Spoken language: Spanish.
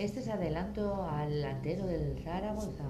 Este es adelanto al delantero del Zaragoza.